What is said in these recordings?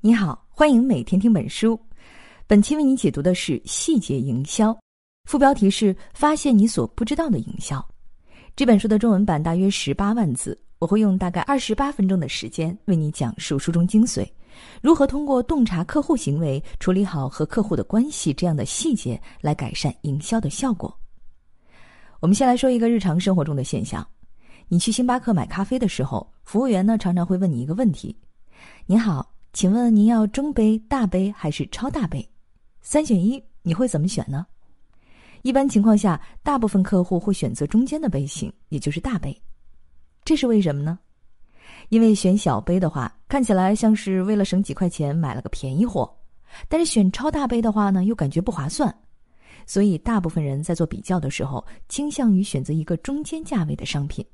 你好，欢迎每天听本书。本期为你解读的是细节营销，副标题是“发现你所不知道的营销”。这本书的中文版大约十八万字，我会用大概二十八分钟的时间为你讲述书中精髓，如何通过洞察客户行为、处理好和客户的关系这样的细节来改善营销的效果。我们先来说一个日常生活中的现象：你去星巴克买咖啡的时候，服务员呢常常会问你一个问题：“您好。”请问您要中杯、大杯还是超大杯？三选一，你会怎么选呢？一般情况下，大部分客户会选择中间的杯型，也就是大杯。这是为什么呢？因为选小杯的话，看起来像是为了省几块钱买了个便宜货；但是选超大杯的话呢，又感觉不划算。所以，大部分人在做比较的时候，倾向于选择一个中间价位的商品。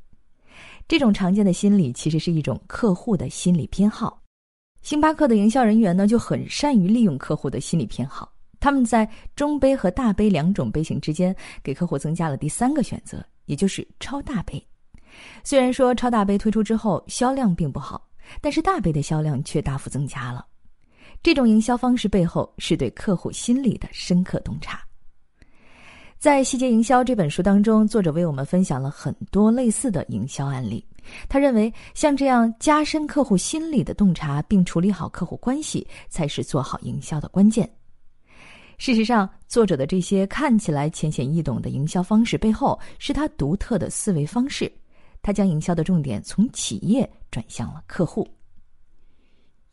这种常见的心理，其实是一种客户的心理偏好。星巴克的营销人员呢就很善于利用客户的心理偏好，他们在中杯和大杯两种杯型之间给客户增加了第三个选择，也就是超大杯。虽然说超大杯推出之后销量并不好，但是大杯的销量却大幅增加了。这种营销方式背后是对客户心理的深刻洞察。在《细节营销》这本书当中，作者为我们分享了很多类似的营销案例。他认为，像这样加深客户心理的洞察，并处理好客户关系，才是做好营销的关键。事实上，作者的这些看起来浅显易懂的营销方式背后，是他独特的思维方式。他将营销的重点从企业转向了客户。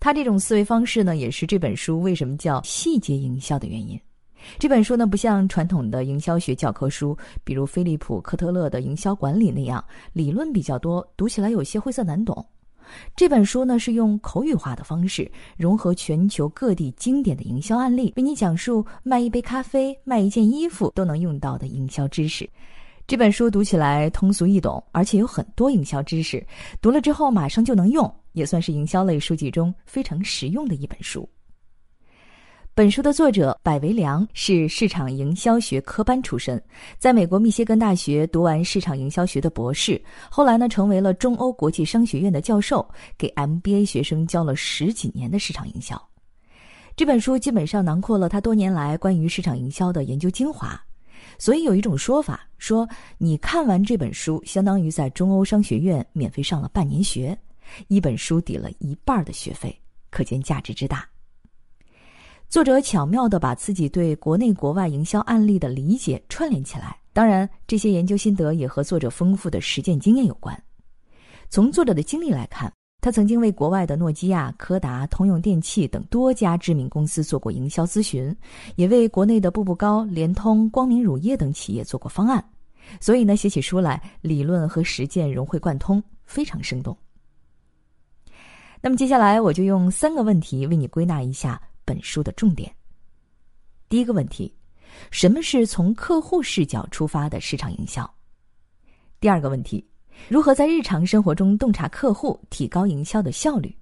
他这种思维方式呢，也是这本书为什么叫细节营销的原因。这本书呢，不像传统的营销学教科书，比如菲利普·科特勒的《营销管理》那样理论比较多，读起来有些晦涩难懂。这本书呢，是用口语化的方式，融合全球各地经典的营销案例，为你讲述卖一杯咖啡、卖一件衣服都能用到的营销知识。这本书读起来通俗易懂，而且有很多营销知识，读了之后马上就能用，也算是营销类书籍中非常实用的一本书。本书的作者百维良是市场营销学科班出身，在美国密歇根大学读完市场营销学的博士，后来呢成为了中欧国际商学院的教授，给 MBA 学生教了十几年的市场营销。这本书基本上囊括了他多年来关于市场营销的研究精华，所以有一种说法说，你看完这本书，相当于在中欧商学院免费上了半年学，一本书抵了一半的学费，可见价值之大。作者巧妙地把自己对国内国外营销案例的理解串联起来，当然，这些研究心得也和作者丰富的实践经验有关。从作者的经历来看，他曾经为国外的诺基亚、柯达、通用电器等多家知名公司做过营销咨询，也为国内的步步高、联通、光明乳业等企业做过方案。所以呢，写起书来理论和实践融会贯通，非常生动。那么接下来，我就用三个问题为你归纳一下。本书的重点。第一个问题，什么是从客户视角出发的市场营销？第二个问题，如何在日常生活中洞察客户，提高营销的效率？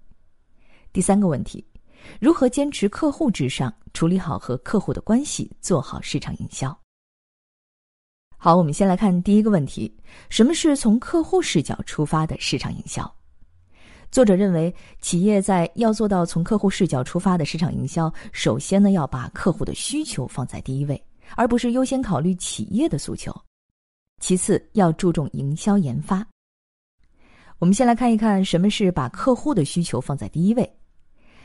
第三个问题，如何坚持客户至上，处理好和客户的关系，做好市场营销？好，我们先来看第一个问题，什么是从客户视角出发的市场营销？作者认为，企业在要做到从客户视角出发的市场营销，首先呢要把客户的需求放在第一位，而不是优先考虑企业的诉求。其次，要注重营销研发。我们先来看一看什么是把客户的需求放在第一位。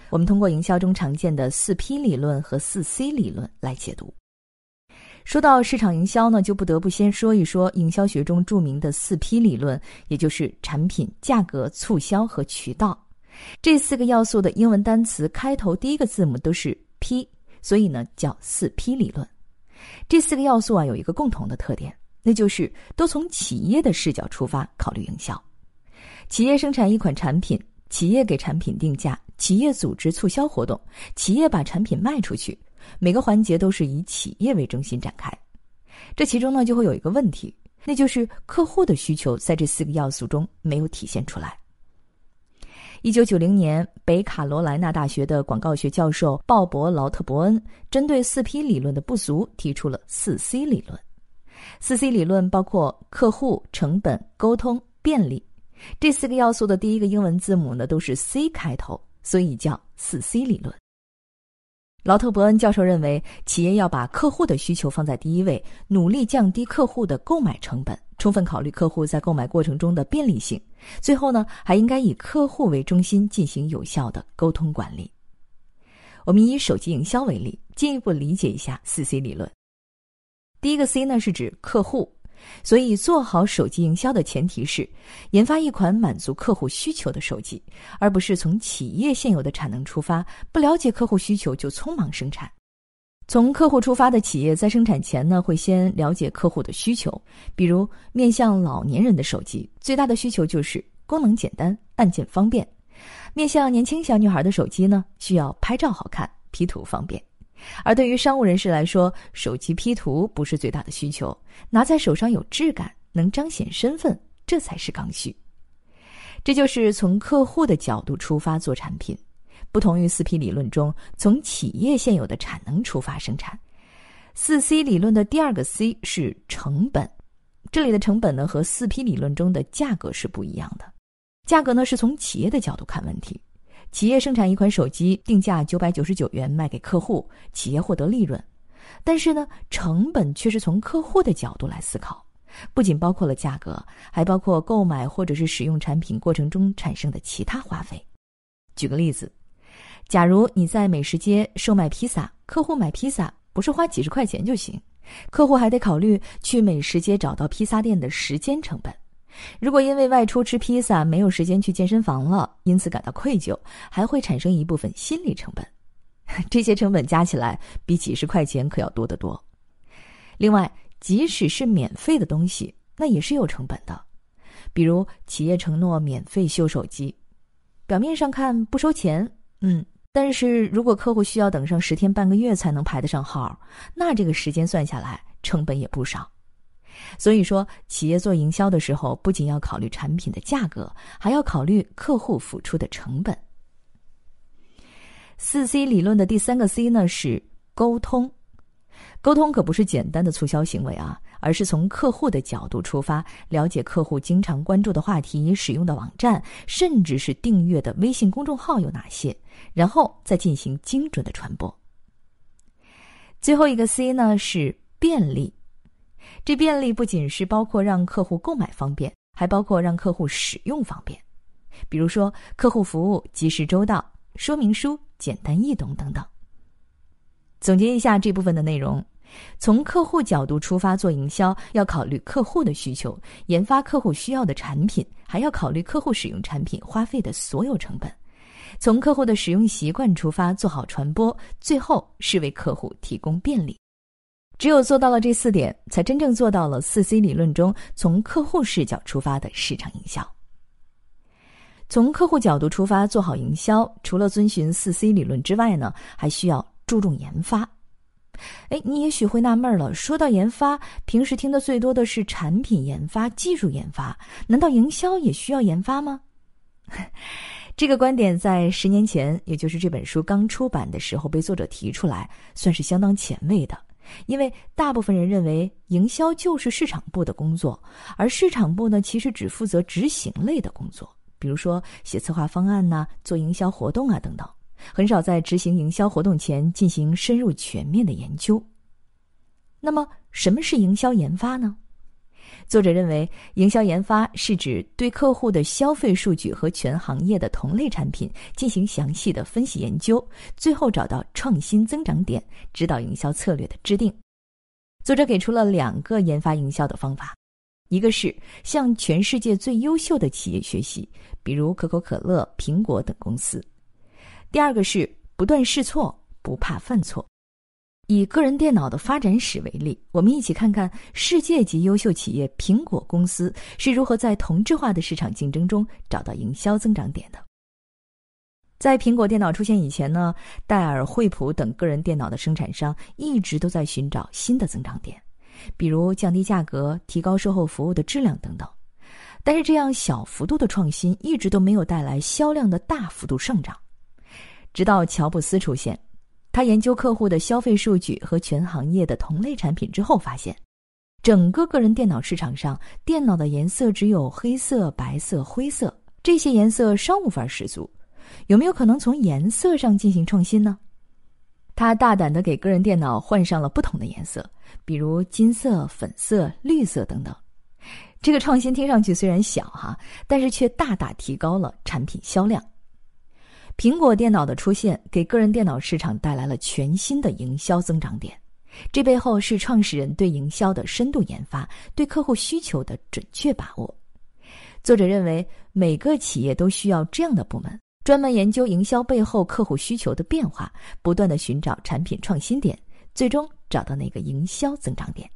我们通过营销中常见的四 P 理论和四 C 理论来解读。说到市场营销呢，就不得不先说一说营销学中著名的四 P 理论，也就是产品、价格、促销和渠道。这四个要素的英文单词开头第一个字母都是 P，所以呢叫四 P 理论。这四个要素啊有一个共同的特点，那就是都从企业的视角出发考虑营销。企业生产一款产品，企业给产品定价，企业组织促销活动，企业把产品卖出去。每个环节都是以企业为中心展开，这其中呢就会有一个问题，那就是客户的需求在这四个要素中没有体现出来。一九九零年，北卡罗来纳大学的广告学教授鲍勃劳特伯恩针对四 P 理论的不足，提出了四 C 理论。四 C 理论包括客户、成本、沟通、便利这四个要素的第一个英文字母呢都是 C 开头，所以叫四 C 理论。劳特伯恩教授认为，企业要把客户的需求放在第一位，努力降低客户的购买成本，充分考虑客户在购买过程中的便利性。最后呢，还应该以客户为中心进行有效的沟通管理。我们以手机营销为例，进一步理解一下四 C 理论。第一个 C 呢是指客户。所以，做好手机营销的前提是研发一款满足客户需求的手机，而不是从企业现有的产能出发，不了解客户需求就匆忙生产。从客户出发的企业在生产前呢，会先了解客户的需求。比如，面向老年人的手机，最大的需求就是功能简单、按键方便；面向年轻小女孩的手机呢，需要拍照好看、P 图方便。而对于商务人士来说，手机 P 图不是最大的需求，拿在手上有质感，能彰显身份，这才是刚需。这就是从客户的角度出发做产品，不同于四 P 理论中从企业现有的产能出发生产。四 C 理论的第二个 C 是成本，这里的成本呢和四 P 理论中的价格是不一样的，价格呢是从企业的角度看问题。企业生产一款手机，定价九百九十九元卖给客户，企业获得利润。但是呢，成本却是从客户的角度来思考，不仅包括了价格，还包括购买或者是使用产品过程中产生的其他花费。举个例子，假如你在美食街售卖披萨，客户买披萨不是花几十块钱就行，客户还得考虑去美食街找到披萨店的时间成本。如果因为外出吃披萨没有时间去健身房了，因此感到愧疚，还会产生一部分心理成本。这些成本加起来比几十块钱可要多得多。另外，即使是免费的东西，那也是有成本的。比如企业承诺免费修手机，表面上看不收钱，嗯，但是如果客户需要等上十天半个月才能排得上号，那这个时间算下来成本也不少。所以说，企业做营销的时候，不仅要考虑产品的价格，还要考虑客户付出的成本。四 C 理论的第三个 C 呢是沟通，沟通可不是简单的促销行为啊，而是从客户的角度出发，了解客户经常关注的话题、使用的网站，甚至是订阅的微信公众号有哪些，然后再进行精准的传播。最后一个 C 呢是便利。这便利不仅是包括让客户购买方便，还包括让客户使用方便。比如说，客户服务及时周到，说明书简单易懂等等。总结一下这部分的内容：从客户角度出发做营销，要考虑客户的需求，研发客户需要的产品，还要考虑客户使用产品花费的所有成本；从客户的使用习惯出发做好传播，最后是为客户提供便利。只有做到了这四点，才真正做到了四 C 理论中从客户视角出发的市场营销。从客户角度出发做好营销，除了遵循四 C 理论之外呢，还需要注重研发。哎，你也许会纳闷了，说到研发，平时听的最多的是产品研发、技术研发，难道营销也需要研发吗？这个观点在十年前，也就是这本书刚出版的时候，被作者提出来，算是相当前卫的。因为大部分人认为营销就是市场部的工作，而市场部呢，其实只负责执行类的工作，比如说写策划方案呐、做营销活动啊等等，很少在执行营销活动前进行深入全面的研究。那么，什么是营销研发呢？作者认为，营销研发是指对客户的消费数据和全行业的同类产品进行详细的分析研究，最后找到创新增长点，指导营销策略的制定。作者给出了两个研发营销的方法：一个是向全世界最优秀的企业学习，比如可口可乐、苹果等公司；第二个是不断试错，不怕犯错。以个人电脑的发展史为例，我们一起看看世界级优秀企业苹果公司是如何在同质化的市场竞争中找到营销增长点的。在苹果电脑出现以前呢，戴尔、惠普等个人电脑的生产商一直都在寻找新的增长点，比如降低价格、提高售后服务的质量等等。但是这样小幅度的创新一直都没有带来销量的大幅度上涨，直到乔布斯出现。他研究客户的消费数据和全行业的同类产品之后，发现，整个个人电脑市场上，电脑的颜色只有黑色、白色、灰色这些颜色商务范儿十足，有没有可能从颜色上进行创新呢？他大胆的给个人电脑换上了不同的颜色，比如金色、粉色、绿色等等。这个创新听上去虽然小哈，但是却大大提高了产品销量。苹果电脑的出现给个人电脑市场带来了全新的营销增长点，这背后是创始人对营销的深度研发，对客户需求的准确把握。作者认为，每个企业都需要这样的部门。专门研究营销背后客户需求的变化，不断的寻找产品创新点，最终找到那个营销增长点。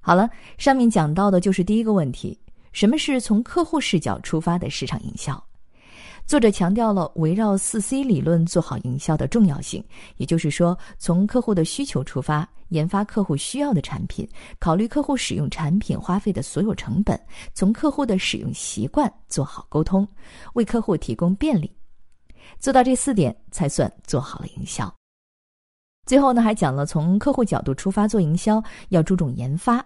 好了，上面讲到的就是第一个问题：什么是从客户视角出发的市场营销？作者强调了围绕四 C 理论做好营销的重要性，也就是说，从客户的需求出发，研发客户需要的产品，考虑客户使用产品花费的所有成本，从客户的使用习惯做好沟通，为客户提供便利，做到这四点才算做好了营销。最后呢，还讲了从客户角度出发做营销要注重研发。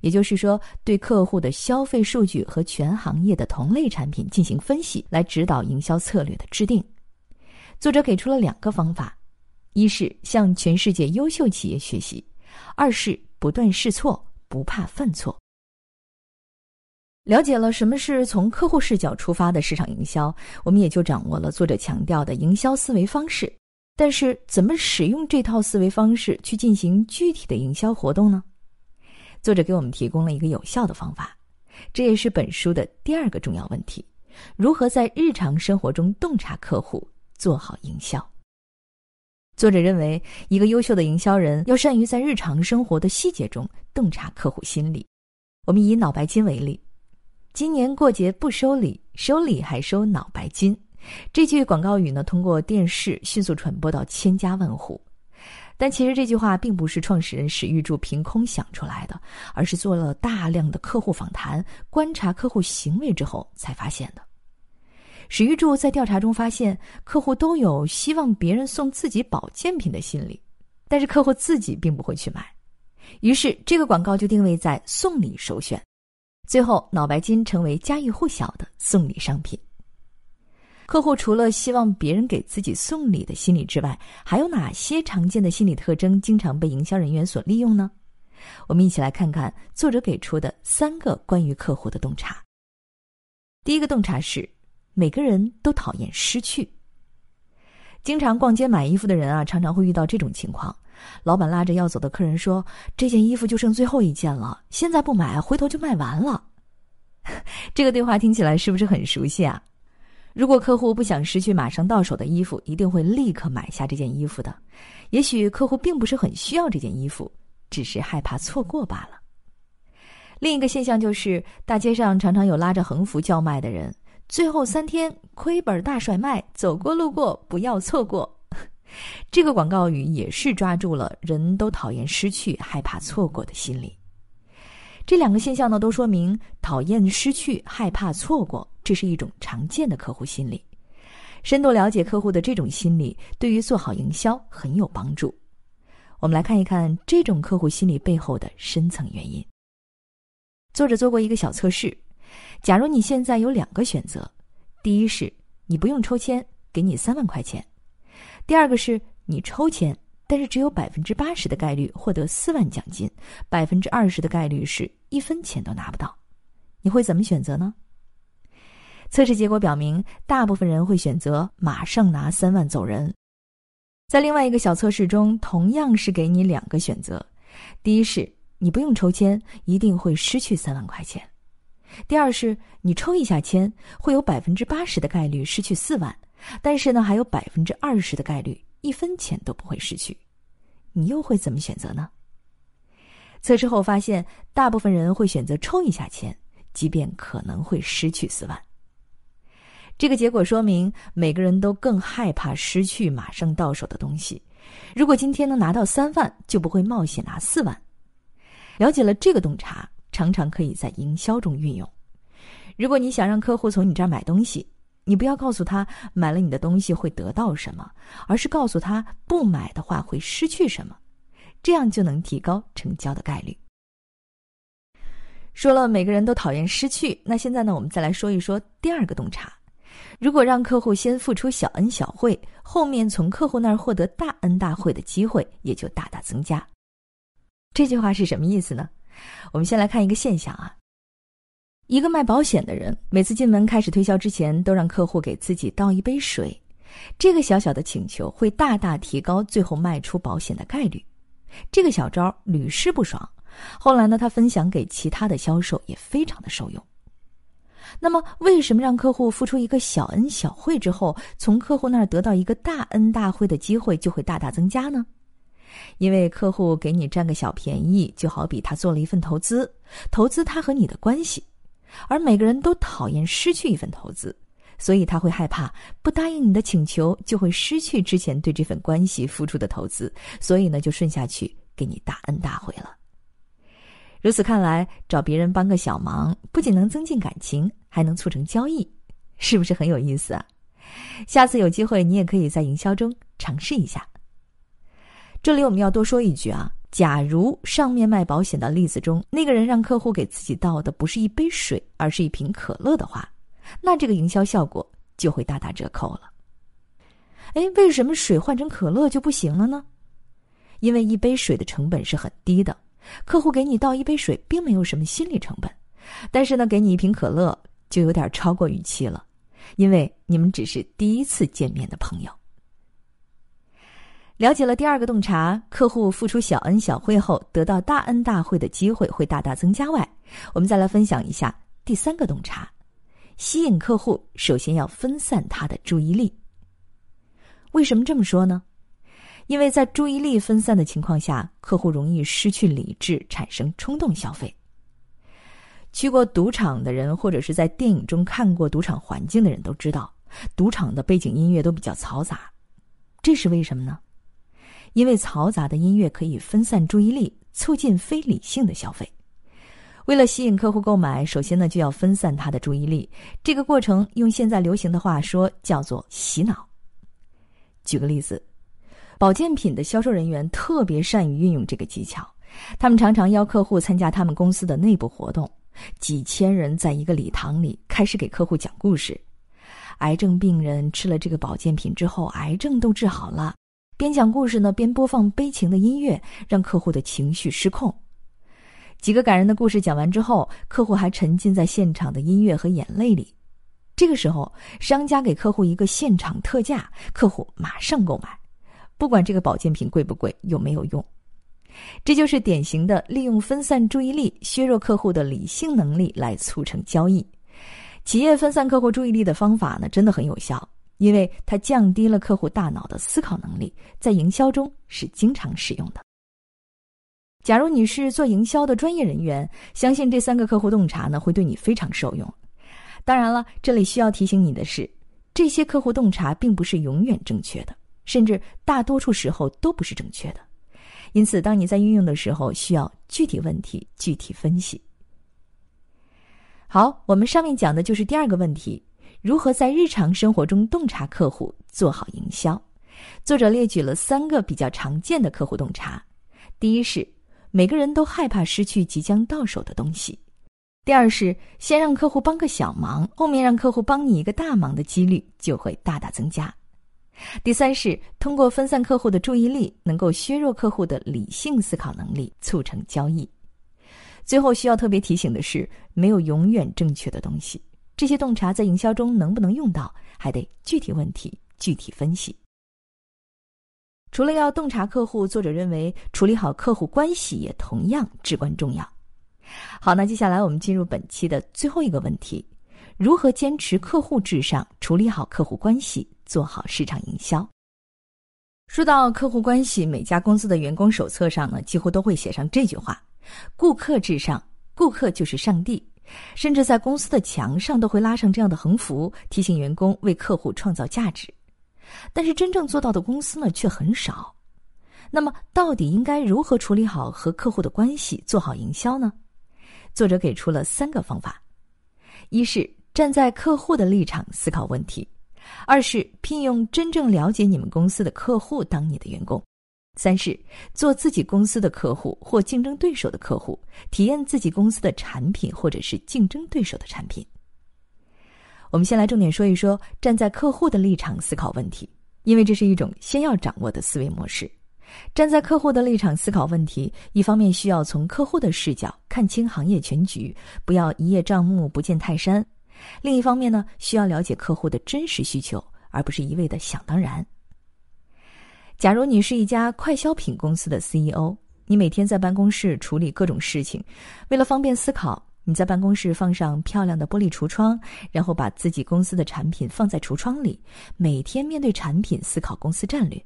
也就是说，对客户的消费数据和全行业的同类产品进行分析，来指导营销策略的制定。作者给出了两个方法：一是向全世界优秀企业学习；二是不断试错，不怕犯错。了解了什么是从客户视角出发的市场营销，我们也就掌握了作者强调的营销思维方式。但是，怎么使用这套思维方式去进行具体的营销活动呢？作者给我们提供了一个有效的方法，这也是本书的第二个重要问题：如何在日常生活中洞察客户，做好营销。作者认为，一个优秀的营销人要善于在日常生活的细节中洞察客户心理。我们以脑白金为例，今年过节不收礼，收礼还收脑白金。这句广告语呢，通过电视迅速传播到千家万户。但其实这句话并不是创始人史玉柱凭空想出来的，而是做了大量的客户访谈、观察客户行为之后才发现的。史玉柱在调查中发现，客户都有希望别人送自己保健品的心理，但是客户自己并不会去买。于是这个广告就定位在送礼首选，最后脑白金成为家喻户晓的送礼商品。客户除了希望别人给自己送礼的心理之外，还有哪些常见的心理特征经常被营销人员所利用呢？我们一起来看看作者给出的三个关于客户的洞察。第一个洞察是，每个人都讨厌失去。经常逛街买衣服的人啊，常常会遇到这种情况：老板拉着要走的客人说：“这件衣服就剩最后一件了，现在不买，回头就卖完了。”这个对话听起来是不是很熟悉啊？如果客户不想失去马上到手的衣服，一定会立刻买下这件衣服的。也许客户并不是很需要这件衣服，只是害怕错过罢了。另一个现象就是，大街上常常有拉着横幅叫卖的人，最后三天亏本大甩卖，走过路过不要错过。这个广告语也是抓住了人都讨厌失去、害怕错过的心理。这两个现象呢，都说明讨厌失去、害怕错过，这是一种常见的客户心理。深度了解客户的这种心理，对于做好营销很有帮助。我们来看一看这种客户心理背后的深层原因。作者做过一个小测试：假如你现在有两个选择，第一是你不用抽签，给你三万块钱；第二个是你抽签。但是只有百分之八十的概率获得四万奖金，百分之二十的概率是一分钱都拿不到，你会怎么选择呢？测试结果表明，大部分人会选择马上拿三万走人。在另外一个小测试中，同样是给你两个选择：第一是你不用抽签，一定会失去三万块钱；第二是你抽一下签，会有百分之八十的概率失去四万，但是呢，还有百分之二十的概率。一分钱都不会失去，你又会怎么选择呢？测试后发现，大部分人会选择抽一下签，即便可能会失去四万。这个结果说明，每个人都更害怕失去马上到手的东西。如果今天能拿到三万，就不会冒险拿四万。了解了这个洞察，常常可以在营销中运用。如果你想让客户从你这儿买东西，你不要告诉他买了你的东西会得到什么，而是告诉他不买的话会失去什么，这样就能提高成交的概率。说了每个人都讨厌失去，那现在呢，我们再来说一说第二个洞察，如果让客户先付出小恩小惠，后面从客户那儿获得大恩大惠的机会也就大大增加。这句话是什么意思呢？我们先来看一个现象啊。一个卖保险的人，每次进门开始推销之前，都让客户给自己倒一杯水。这个小小的请求会大大提高最后卖出保险的概率。这个小招屡试不爽。后来呢，他分享给其他的销售也非常的受用。那么，为什么让客户付出一个小恩小惠之后，从客户那儿得到一个大恩大惠的机会就会大大增加呢？因为客户给你占个小便宜，就好比他做了一份投资，投资他和你的关系，而每个人都讨厌失去一份投资，所以他会害怕不答应你的请求就会失去之前对这份关系付出的投资，所以呢，就顺下去给你大恩大惠了。如此看来，找别人帮个小忙，不仅能增进感情，还能促成交易，是不是很有意思啊？下次有机会，你也可以在营销中尝试一下。这里我们要多说一句啊，假如上面卖保险的例子中，那个人让客户给自己倒的不是一杯水，而是一瓶可乐的话，那这个营销效果就会大打折扣了。哎，为什么水换成可乐就不行了呢？因为一杯水的成本是很低的。客户给你倒一杯水，并没有什么心理成本，但是呢，给你一瓶可乐就有点超过预期了，因为你们只是第一次见面的朋友。了解了第二个洞察，客户付出小恩小惠后得到大恩大惠的机会会大大增加外，我们再来分享一下第三个洞察：吸引客户首先要分散他的注意力。为什么这么说呢？因为在注意力分散的情况下，客户容易失去理智，产生冲动消费。去过赌场的人，或者是在电影中看过赌场环境的人都知道，赌场的背景音乐都比较嘈杂。这是为什么呢？因为嘈杂的音乐可以分散注意力，促进非理性的消费。为了吸引客户购买，首先呢就要分散他的注意力。这个过程用现在流行的话说叫做洗脑。举个例子。保健品的销售人员特别善于运用这个技巧，他们常常邀客户参加他们公司的内部活动，几千人在一个礼堂里开始给客户讲故事。癌症病人吃了这个保健品之后，癌症都治好了。边讲故事呢，边播放悲情的音乐，让客户的情绪失控。几个感人的故事讲完之后，客户还沉浸在现场的音乐和眼泪里。这个时候，商家给客户一个现场特价，客户马上购买。不管这个保健品贵不贵，有没有用，这就是典型的利用分散注意力削弱客户的理性能力来促成交易。企业分散客户注意力的方法呢，真的很有效，因为它降低了客户大脑的思考能力，在营销中是经常使用的。假如你是做营销的专业人员，相信这三个客户洞察呢，会对你非常受用。当然了，这里需要提醒你的是，这些客户洞察并不是永远正确的。甚至大多数时候都不是正确的，因此，当你在运用的时候，需要具体问题具体分析。好，我们上面讲的就是第二个问题：如何在日常生活中洞察客户，做好营销。作者列举了三个比较常见的客户洞察：第一是每个人都害怕失去即将到手的东西；第二是先让客户帮个小忙，后面让客户帮你一个大忙的几率就会大大增加。第三是通过分散客户的注意力，能够削弱客户的理性思考能力，促成交易。最后需要特别提醒的是，没有永远正确的东西。这些洞察在营销中能不能用到，还得具体问题具体分析。除了要洞察客户，作者认为处理好客户关系也同样至关重要。好，那接下来我们进入本期的最后一个问题：如何坚持客户至上，处理好客户关系？做好市场营销。说到客户关系，每家公司的员工手册上呢，几乎都会写上这句话：“顾客至上，顾客就是上帝。”甚至在公司的墙上都会拉上这样的横幅，提醒员工为客户创造价值。但是真正做到的公司呢，却很少。那么，到底应该如何处理好和客户的关系，做好营销呢？作者给出了三个方法：一是站在客户的立场思考问题。二是聘用真正了解你们公司的客户当你的员工，三是做自己公司的客户或竞争对手的客户，体验自己公司的产品或者是竞争对手的产品。我们先来重点说一说站在客户的立场思考问题，因为这是一种先要掌握的思维模式。站在客户的立场思考问题，一方面需要从客户的视角看清行业全局，不要一叶障目不见泰山；另一方面呢，需要了解客户的真实需求，而不是一味的想当然。假如你是一家快消品公司的 CEO，你每天在办公室处理各种事情，为了方便思考。你在办公室放上漂亮的玻璃橱窗，然后把自己公司的产品放在橱窗里，每天面对产品思考公司战略。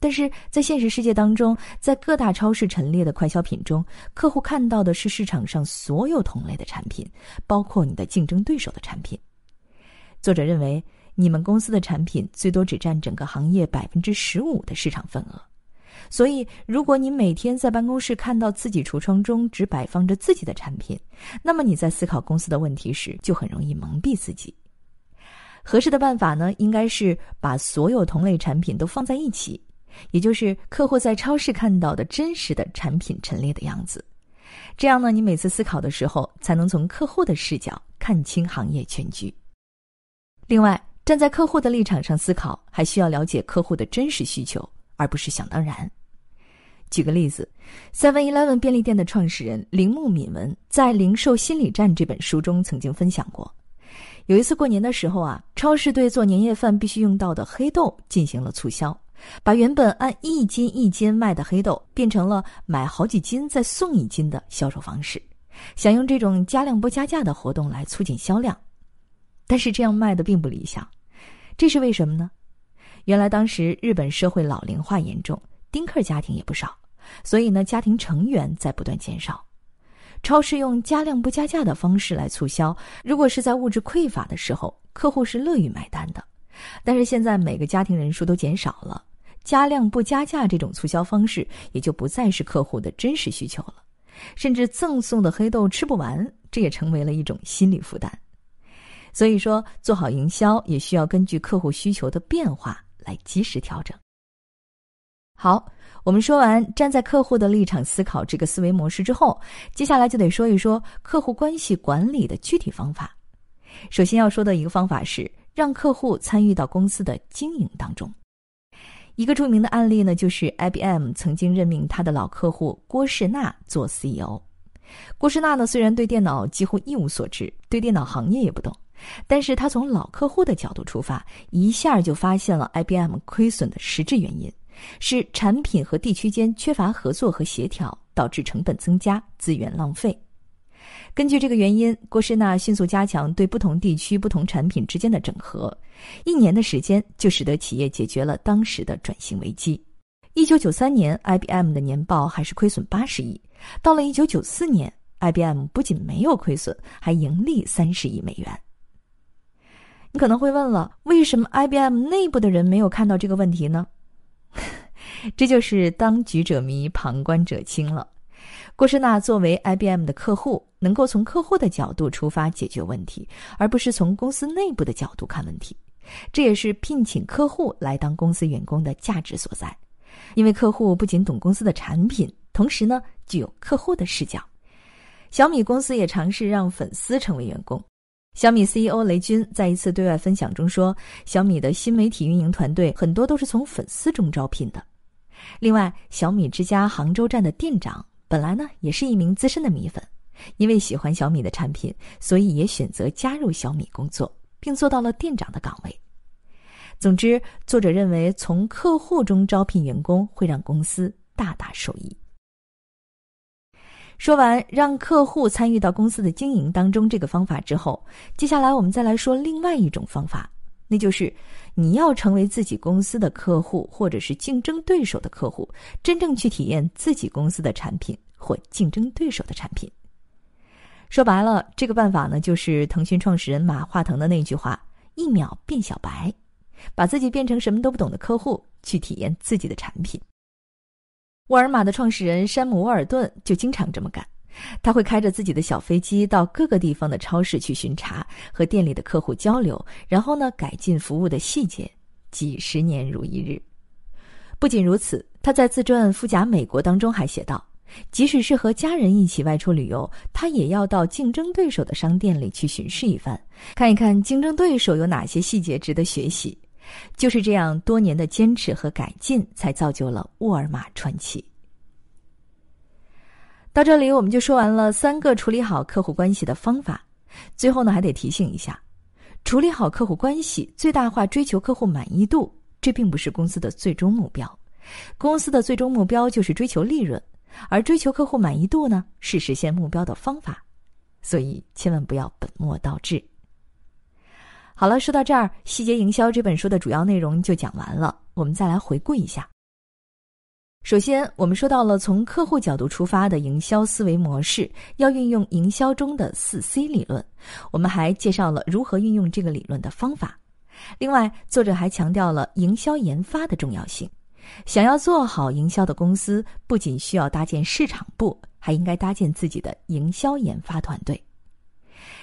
但是在现实世界当中，在各大超市陈列的快消品中，客户看到的是市场上所有同类的产品，包括你的竞争对手的产品。作者认为，你们公司的产品最多只占整个行业百分之十五的市场份额。所以，如果你每天在办公室看到自己橱窗中只摆放着自己的产品，那么你在思考公司的问题时就很容易蒙蔽自己。合适的办法呢，应该是把所有同类产品都放在一起，也就是客户在超市看到的真实的产品陈列的样子。这样呢，你每次思考的时候才能从客户的视角看清行业全局。另外，站在客户的立场上思考，还需要了解客户的真实需求。而不是想当然。举个例子，Seven Eleven 便利店的创始人铃木敏文在《零售心理战》这本书中曾经分享过，有一次过年的时候啊，超市对做年夜饭必须用到的黑豆进行了促销，把原本按一斤一斤卖的黑豆变成了买好几斤再送一斤的销售方式，想用这种加量不加价的活动来促进销量，但是这样卖的并不理想，这是为什么呢？原来当时日本社会老龄化严重，丁克家庭也不少，所以呢，家庭成员在不断减少。超市用加量不加价的方式来促销，如果是在物质匮乏的时候，客户是乐于买单的。但是现在每个家庭人数都减少了，加量不加价这种促销方式也就不再是客户的真实需求了，甚至赠送的黑豆吃不完，这也成为了一种心理负担。所以说，做好营销也需要根据客户需求的变化。来及时调整。好，我们说完站在客户的立场思考这个思维模式之后，接下来就得说一说客户关系管理的具体方法。首先要说的一个方法是让客户参与到公司的经营当中。一个著名的案例呢，就是 IBM 曾经任命他的老客户郭士纳做 CEO。郭士纳呢，虽然对电脑几乎一无所知，对电脑行业也不懂。但是他从老客户的角度出发，一下就发现了 IBM 亏损的实质原因，是产品和地区间缺乏合作和协调，导致成本增加、资源浪费。根据这个原因，郭士纳迅速加强对不同地区、不同产品之间的整合，一年的时间就使得企业解决了当时的转型危机。一九九三年，IBM 的年报还是亏损八十亿，到了一九九四年，IBM 不仅没有亏损，还盈利三十亿美元。你可能会问了，为什么 IBM 内部的人没有看到这个问题呢？这就是当局者迷，旁观者清了。郭士纳作为 IBM 的客户，能够从客户的角度出发解决问题，而不是从公司内部的角度看问题。这也是聘请客户来当公司员工的价值所在，因为客户不仅懂公司的产品，同时呢具有客户的视角。小米公司也尝试让粉丝成为员工。小米 CEO 雷军在一次对外分享中说：“小米的新媒体运营团队很多都是从粉丝中招聘的。另外，小米之家杭州站的店长本来呢也是一名资深的米粉，因为喜欢小米的产品，所以也选择加入小米工作，并做到了店长的岗位。总之，作者认为从客户中招聘员工会让公司大大受益。”说完让客户参与到公司的经营当中这个方法之后，接下来我们再来说另外一种方法，那就是你要成为自己公司的客户或者是竞争对手的客户，真正去体验自己公司的产品或竞争对手的产品。说白了，这个办法呢，就是腾讯创始人马化腾的那句话：“一秒变小白”，把自己变成什么都不懂的客户，去体验自己的产品。沃尔玛的创始人山姆·沃尔顿就经常这么干，他会开着自己的小飞机到各个地方的超市去巡查，和店里的客户交流，然后呢改进服务的细节，几十年如一日。不仅如此，他在自传《富甲美国》当中还写道：“即使是和家人一起外出旅游，他也要到竞争对手的商店里去巡视一番，看一看竞争对手有哪些细节值得学习。就是这样，多年的坚持和改进，才造就了沃尔玛传奇。到这里，我们就说完了三个处理好客户关系的方法。最后呢，还得提醒一下，处理好客户关系，最大化追求客户满意度，这并不是公司的最终目标。公司的最终目标就是追求利润，而追求客户满意度呢，是实现目标的方法。所以，千万不要本末倒置。好了，说到这儿，《细节营销》这本书的主要内容就讲完了。我们再来回顾一下。首先，我们说到了从客户角度出发的营销思维模式，要运用营销中的四 C 理论。我们还介绍了如何运用这个理论的方法。另外，作者还强调了营销研发的重要性。想要做好营销的公司，不仅需要搭建市场部，还应该搭建自己的营销研发团队。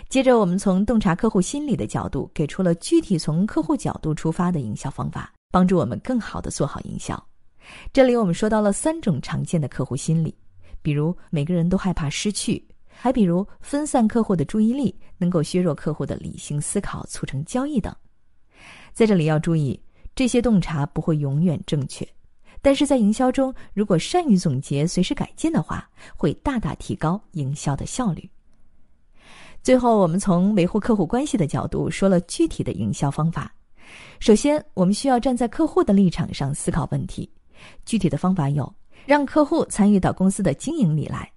接着，我们从洞察客户心理的角度，给出了具体从客户角度出发的营销方法，帮助我们更好的做好营销。这里我们说到了三种常见的客户心理，比如每个人都害怕失去，还比如分散客户的注意力，能够削弱客户的理性思考，促成交易等。在这里要注意，这些洞察不会永远正确，但是在营销中，如果善于总结、随时改进的话，会大大提高营销的效率。最后，我们从维护客户关系的角度说了具体的营销方法。首先，我们需要站在客户的立场上思考问题。具体的方法有：让客户参与到公司的经营里来，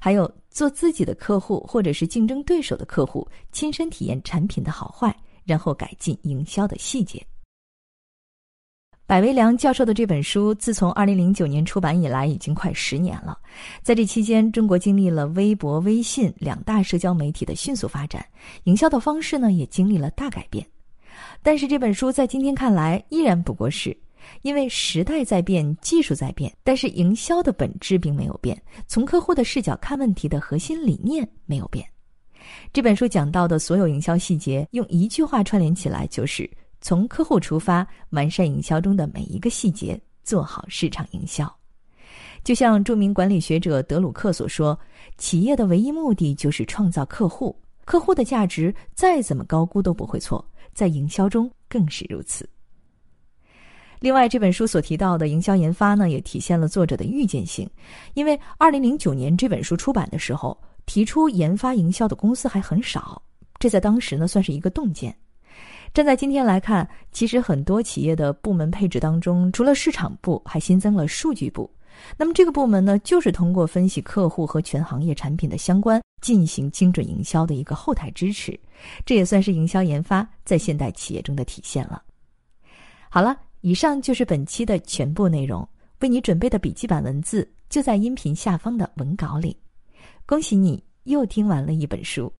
还有做自己的客户或者是竞争对手的客户，亲身体验产品的好坏，然后改进营销的细节。百维良教授的这本书自从二零零九年出版以来，已经快十年了。在这期间，中国经历了微博、微信两大社交媒体的迅速发展，营销的方式呢也经历了大改变。但是这本书在今天看来，依然不过是，因为时代在变，技术在变，但是营销的本质并没有变。从客户的视角看问题的核心理念没有变。这本书讲到的所有营销细节，用一句话串联起来就是。从客户出发，完善营销中的每一个细节，做好市场营销。就像著名管理学者德鲁克所说：“企业的唯一目的就是创造客户，客户的价值再怎么高估都不会错，在营销中更是如此。”另外，这本书所提到的营销研发呢，也体现了作者的预见性，因为二零零九年这本书出版的时候，提出研发营销的公司还很少，这在当时呢算是一个洞见。站在今天来看，其实很多企业的部门配置当中，除了市场部，还新增了数据部。那么这个部门呢，就是通过分析客户和全行业产品的相关，进行精准营销的一个后台支持。这也算是营销研发在现代企业中的体现了。好了，以上就是本期的全部内容。为你准备的笔记版文字就在音频下方的文稿里。恭喜你又听完了一本书。